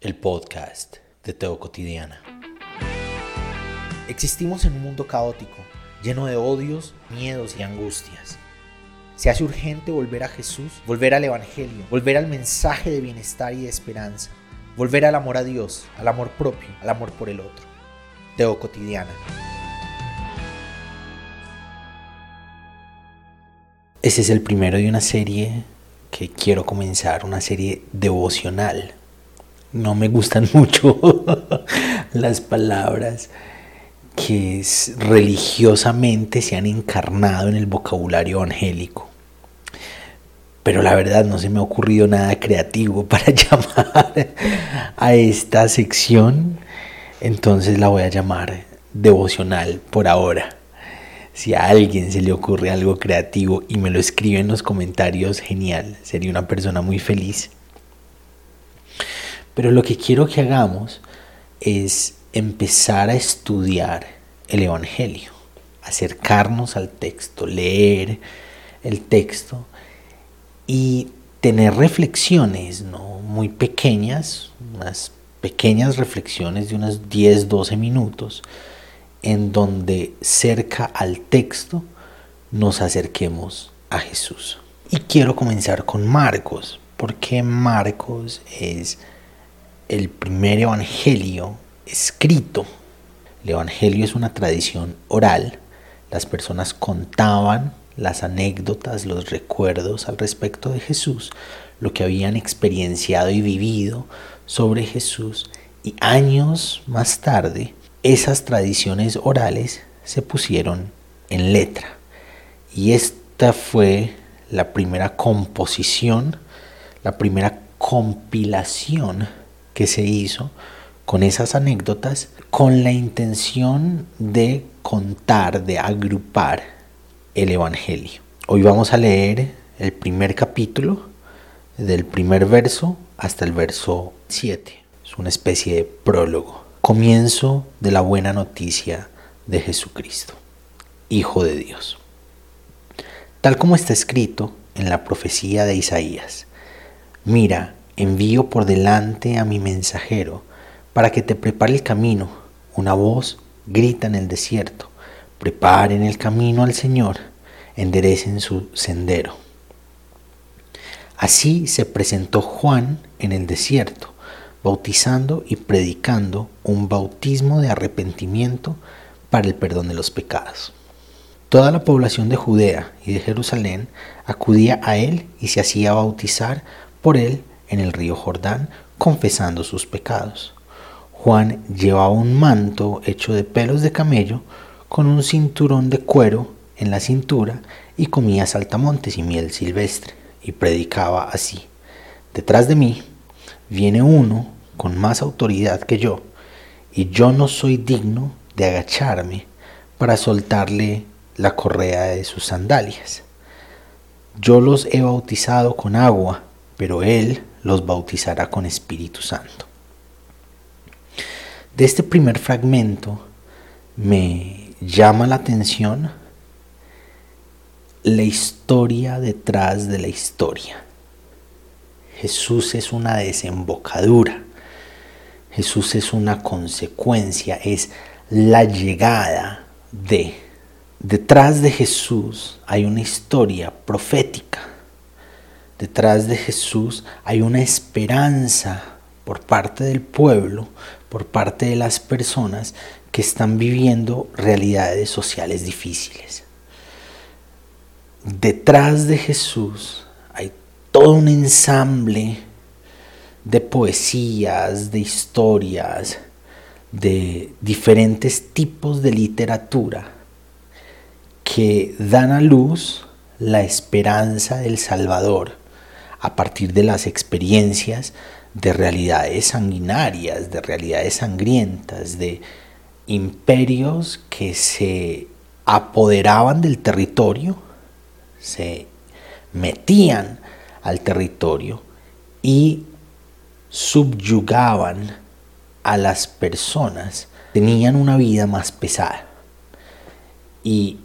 el podcast de Teo Cotidiana. Existimos en un mundo caótico, lleno de odios, miedos y angustias. Se hace urgente volver a Jesús, volver al Evangelio, volver al mensaje de bienestar y de esperanza, volver al amor a Dios, al amor propio, al amor por el otro. Teo Cotidiana. Ese es el primero de una serie que quiero comenzar, una serie devocional no me gustan mucho las palabras que religiosamente se han encarnado en el vocabulario evangélico. Pero la verdad no se me ha ocurrido nada creativo para llamar a esta sección. Entonces la voy a llamar devocional por ahora. Si a alguien se le ocurre algo creativo y me lo escribe en los comentarios, genial. Sería una persona muy feliz. Pero lo que quiero que hagamos es empezar a estudiar el Evangelio, acercarnos al texto, leer el texto y tener reflexiones ¿no? muy pequeñas, unas pequeñas reflexiones de unos 10, 12 minutos, en donde cerca al texto nos acerquemos a Jesús. Y quiero comenzar con Marcos, porque Marcos es el primer evangelio escrito. El evangelio es una tradición oral. Las personas contaban las anécdotas, los recuerdos al respecto de Jesús, lo que habían experienciado y vivido sobre Jesús. Y años más tarde, esas tradiciones orales se pusieron en letra. Y esta fue la primera composición, la primera compilación que se hizo con esas anécdotas con la intención de contar, de agrupar el Evangelio. Hoy vamos a leer el primer capítulo del primer verso hasta el verso 7. Es una especie de prólogo. Comienzo de la buena noticia de Jesucristo, Hijo de Dios. Tal como está escrito en la profecía de Isaías, mira, envío por delante a mi mensajero para que te prepare el camino. Una voz grita en el desierto, preparen el camino al Señor, enderecen su sendero. Así se presentó Juan en el desierto, bautizando y predicando un bautismo de arrepentimiento para el perdón de los pecados. Toda la población de Judea y de Jerusalén acudía a él y se hacía bautizar por él en el río Jordán confesando sus pecados. Juan llevaba un manto hecho de pelos de camello con un cinturón de cuero en la cintura y comía saltamontes y miel silvestre y predicaba así. Detrás de mí viene uno con más autoridad que yo y yo no soy digno de agacharme para soltarle la correa de sus sandalias. Yo los he bautizado con agua, pero él los bautizará con Espíritu Santo. De este primer fragmento me llama la atención la historia detrás de la historia. Jesús es una desembocadura. Jesús es una consecuencia, es la llegada de. Detrás de Jesús hay una historia profética Detrás de Jesús hay una esperanza por parte del pueblo, por parte de las personas que están viviendo realidades sociales difíciles. Detrás de Jesús hay todo un ensamble de poesías, de historias, de diferentes tipos de literatura que dan a luz la esperanza del Salvador a partir de las experiencias de realidades sanguinarias, de realidades sangrientas, de imperios que se apoderaban del territorio, se metían al territorio y subyugaban a las personas, tenían una vida más pesada. Y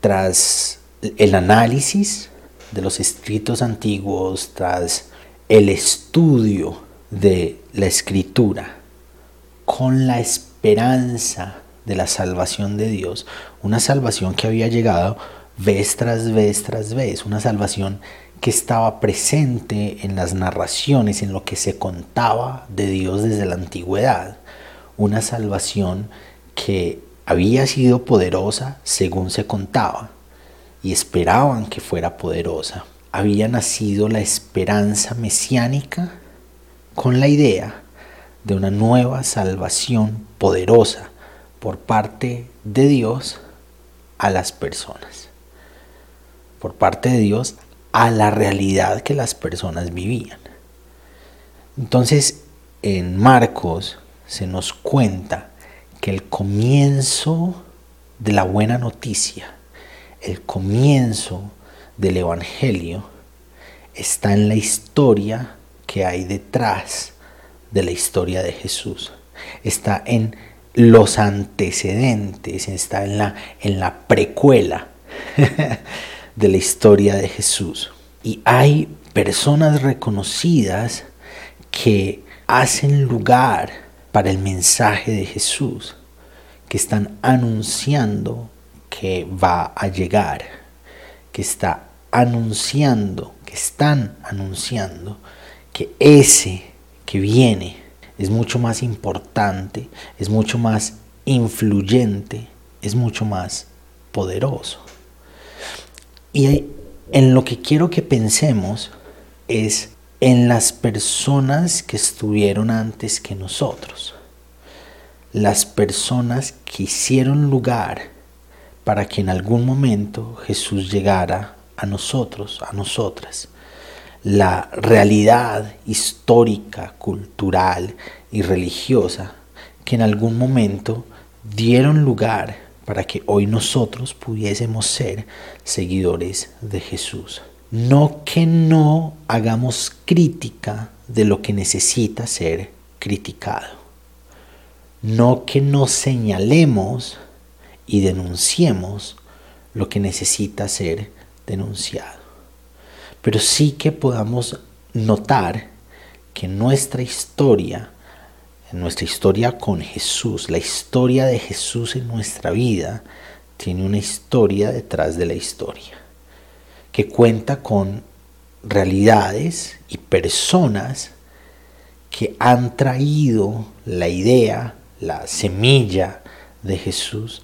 tras el análisis de los escritos antiguos, tras el estudio de la escritura con la esperanza de la salvación de Dios, una salvación que había llegado vez tras vez tras vez, una salvación que estaba presente en las narraciones, en lo que se contaba de Dios desde la antigüedad, una salvación que había sido poderosa según se contaba y esperaban que fuera poderosa. Había nacido la esperanza mesiánica con la idea de una nueva salvación poderosa por parte de Dios a las personas. Por parte de Dios a la realidad que las personas vivían. Entonces, en Marcos se nos cuenta que el comienzo de la buena noticia, el comienzo del Evangelio, está en la historia que hay detrás de la historia de Jesús. Está en los antecedentes, está en la, en la precuela de la historia de Jesús. Y hay personas reconocidas que hacen lugar para el mensaje de Jesús, que están anunciando que va a llegar, que está anunciando, que están anunciando que ese que viene es mucho más importante, es mucho más influyente, es mucho más poderoso. Y en lo que quiero que pensemos es en las personas que estuvieron antes que nosotros. Las personas que hicieron lugar para que en algún momento Jesús llegara a nosotros, a nosotras. La realidad histórica, cultural y religiosa que en algún momento dieron lugar para que hoy nosotros pudiésemos ser seguidores de Jesús. No que no hagamos crítica de lo que necesita ser criticado. No que no señalemos y denunciemos lo que necesita ser denunciado. Pero sí que podamos notar que nuestra historia nuestra historia con Jesús, la historia de Jesús en nuestra vida, tiene una historia detrás de la historia, que cuenta con realidades y personas que han traído la idea, la semilla de Jesús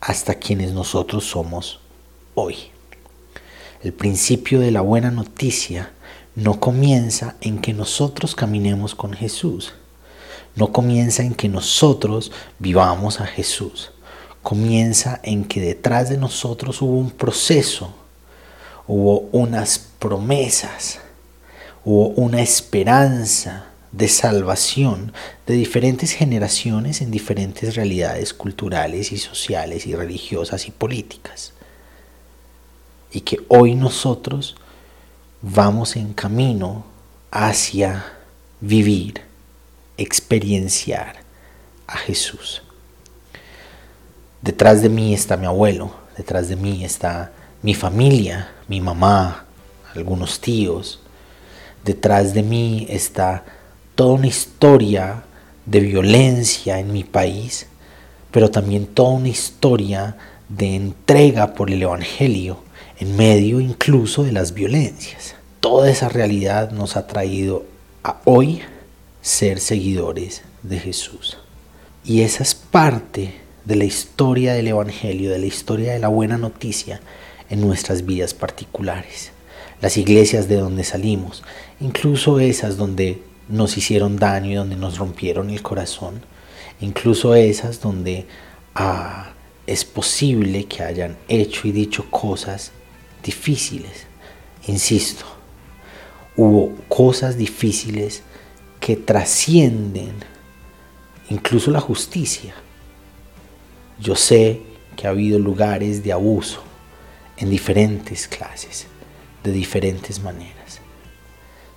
hasta quienes nosotros somos hoy. El principio de la buena noticia no comienza en que nosotros caminemos con Jesús, no comienza en que nosotros vivamos a Jesús. Comienza en que detrás de nosotros hubo un proceso, hubo unas promesas, hubo una esperanza de salvación de diferentes generaciones en diferentes realidades culturales y sociales y religiosas y políticas. Y que hoy nosotros vamos en camino hacia vivir experienciar a Jesús. Detrás de mí está mi abuelo, detrás de mí está mi familia, mi mamá, algunos tíos. Detrás de mí está toda una historia de violencia en mi país, pero también toda una historia de entrega por el Evangelio en medio incluso de las violencias. Toda esa realidad nos ha traído a hoy ser seguidores de Jesús. Y esa es parte de la historia del Evangelio, de la historia de la buena noticia en nuestras vidas particulares. Las iglesias de donde salimos, incluso esas donde nos hicieron daño y donde nos rompieron el corazón, incluso esas donde ah, es posible que hayan hecho y dicho cosas difíciles. Insisto, hubo cosas difíciles que trascienden incluso la justicia. Yo sé que ha habido lugares de abuso en diferentes clases, de diferentes maneras.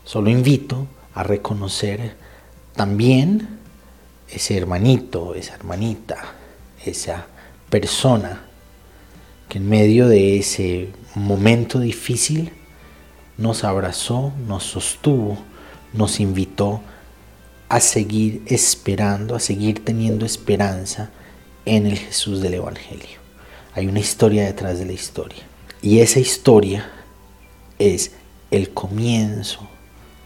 Solo invito a reconocer también ese hermanito, esa hermanita, esa persona que en medio de ese momento difícil nos abrazó, nos sostuvo, nos invitó a seguir esperando, a seguir teniendo esperanza en el Jesús del Evangelio. Hay una historia detrás de la historia. Y esa historia es el comienzo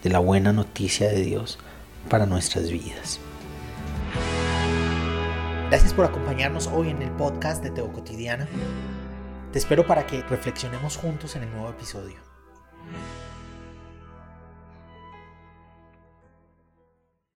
de la buena noticia de Dios para nuestras vidas. Gracias por acompañarnos hoy en el podcast de Teo Cotidiana. Te espero para que reflexionemos juntos en el nuevo episodio.